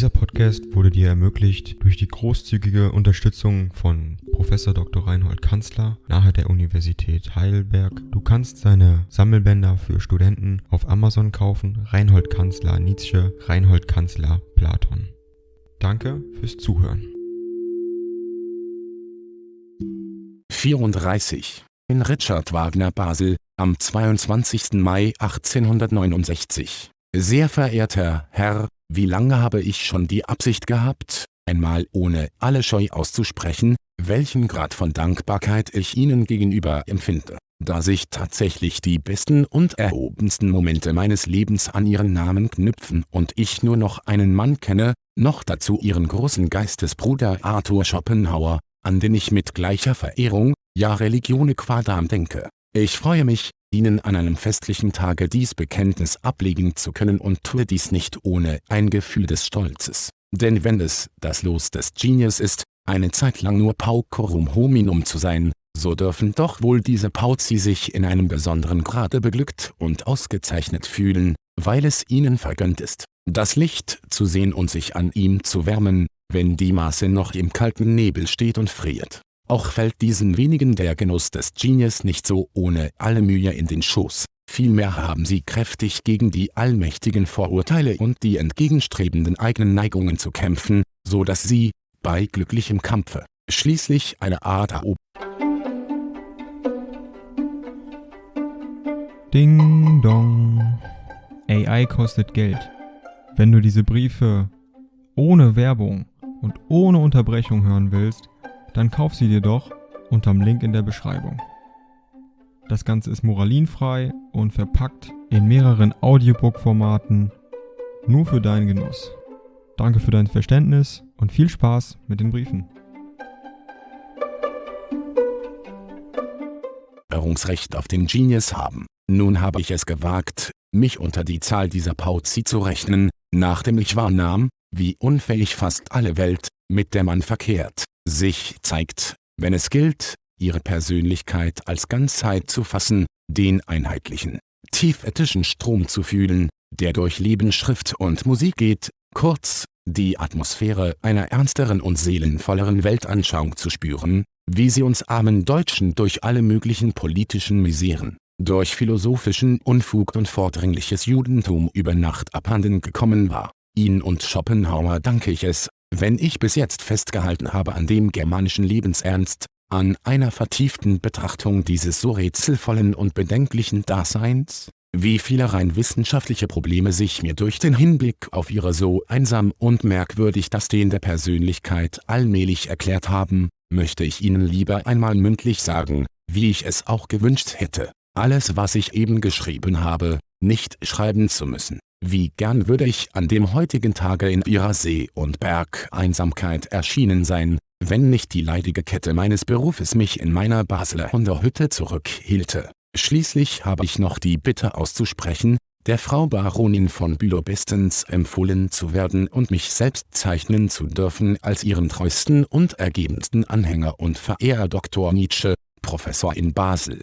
Dieser Podcast wurde dir ermöglicht durch die großzügige Unterstützung von Professor Dr. Reinhold Kanzler nahe der Universität Heidelberg. Du kannst seine Sammelbänder für Studenten auf Amazon kaufen. Reinhold Kanzler Nietzsche, Reinhold Kanzler Platon. Danke fürs Zuhören. 34. In Richard Wagner Basel, am 22. Mai 1869. Sehr verehrter Herr, wie lange habe ich schon die Absicht gehabt, einmal ohne alle Scheu auszusprechen, welchen Grad von Dankbarkeit ich Ihnen gegenüber empfinde, da sich tatsächlich die besten und erhobensten Momente meines Lebens an Ihren Namen knüpfen und ich nur noch einen Mann kenne, noch dazu Ihren großen Geistesbruder Arthur Schopenhauer, an den ich mit gleicher Verehrung, ja Religione quadam denke. Ich freue mich, Ihnen an einem festlichen Tage dies Bekenntnis ablegen zu können und tue dies nicht ohne ein Gefühl des Stolzes. Denn wenn es das Los des Genius ist, eine Zeit lang nur paucorum hominum zu sein, so dürfen doch wohl diese Pauzi sich in einem besonderen Grade beglückt und ausgezeichnet fühlen, weil es ihnen vergönnt ist, das Licht zu sehen und sich an ihm zu wärmen, wenn die Maße noch im kalten Nebel steht und friert. Auch fällt diesen wenigen der Genuss des Genius nicht so ohne alle Mühe in den Schoß, vielmehr haben sie kräftig gegen die allmächtigen Vorurteile und die entgegenstrebenden eigenen Neigungen zu kämpfen, so dass sie, bei glücklichem Kampfe, schließlich eine Art Eroberung Ding dong. AI kostet Geld. Wenn du diese Briefe ohne Werbung und ohne Unterbrechung hören willst, dann kauf sie dir doch unterm Link in der Beschreibung. Das Ganze ist moralinfrei und verpackt in mehreren Audiobook-Formaten nur für deinen Genuss. Danke für dein Verständnis und viel Spaß mit den Briefen. Recht auf den Genius haben. Nun habe ich es gewagt, mich unter die Zahl dieser Pauzi zu rechnen, nachdem ich wahrnahm, wie unfähig fast alle Welt, mit der man verkehrt, sich zeigt, wenn es gilt, ihre Persönlichkeit als Ganzheit zu fassen, den einheitlichen, tiefethischen Strom zu fühlen, der durch Leben, Schrift und Musik geht, kurz, die Atmosphäre einer ernsteren und seelenvolleren Weltanschauung zu spüren, wie sie uns armen Deutschen durch alle möglichen politischen Miseren, durch philosophischen Unfug und vordringliches Judentum über Nacht abhanden gekommen war. Ihn und Schopenhauer danke ich es, wenn ich bis jetzt festgehalten habe an dem germanischen Lebensernst, an einer vertieften Betrachtung dieses so rätselvollen und bedenklichen Daseins, wie viele rein wissenschaftliche Probleme sich mir durch den Hinblick auf ihre so einsam und merkwürdig Dastehen der Persönlichkeit allmählich erklärt haben, möchte ich Ihnen lieber einmal mündlich sagen, wie ich es auch gewünscht hätte, alles was ich eben geschrieben habe, nicht schreiben zu müssen. Wie gern würde ich an dem heutigen Tage in ihrer See- und Bergeinsamkeit erschienen sein, wenn nicht die leidige Kette meines Berufes mich in meiner Basler Hunderhütte zurückhielte. Schließlich habe ich noch die Bitte auszusprechen, der Frau Baronin von Bülow bestens empfohlen zu werden und mich selbst zeichnen zu dürfen als ihren treuesten und ergebensten Anhänger und Verehrer Dr. Nietzsche, Professor in Basel.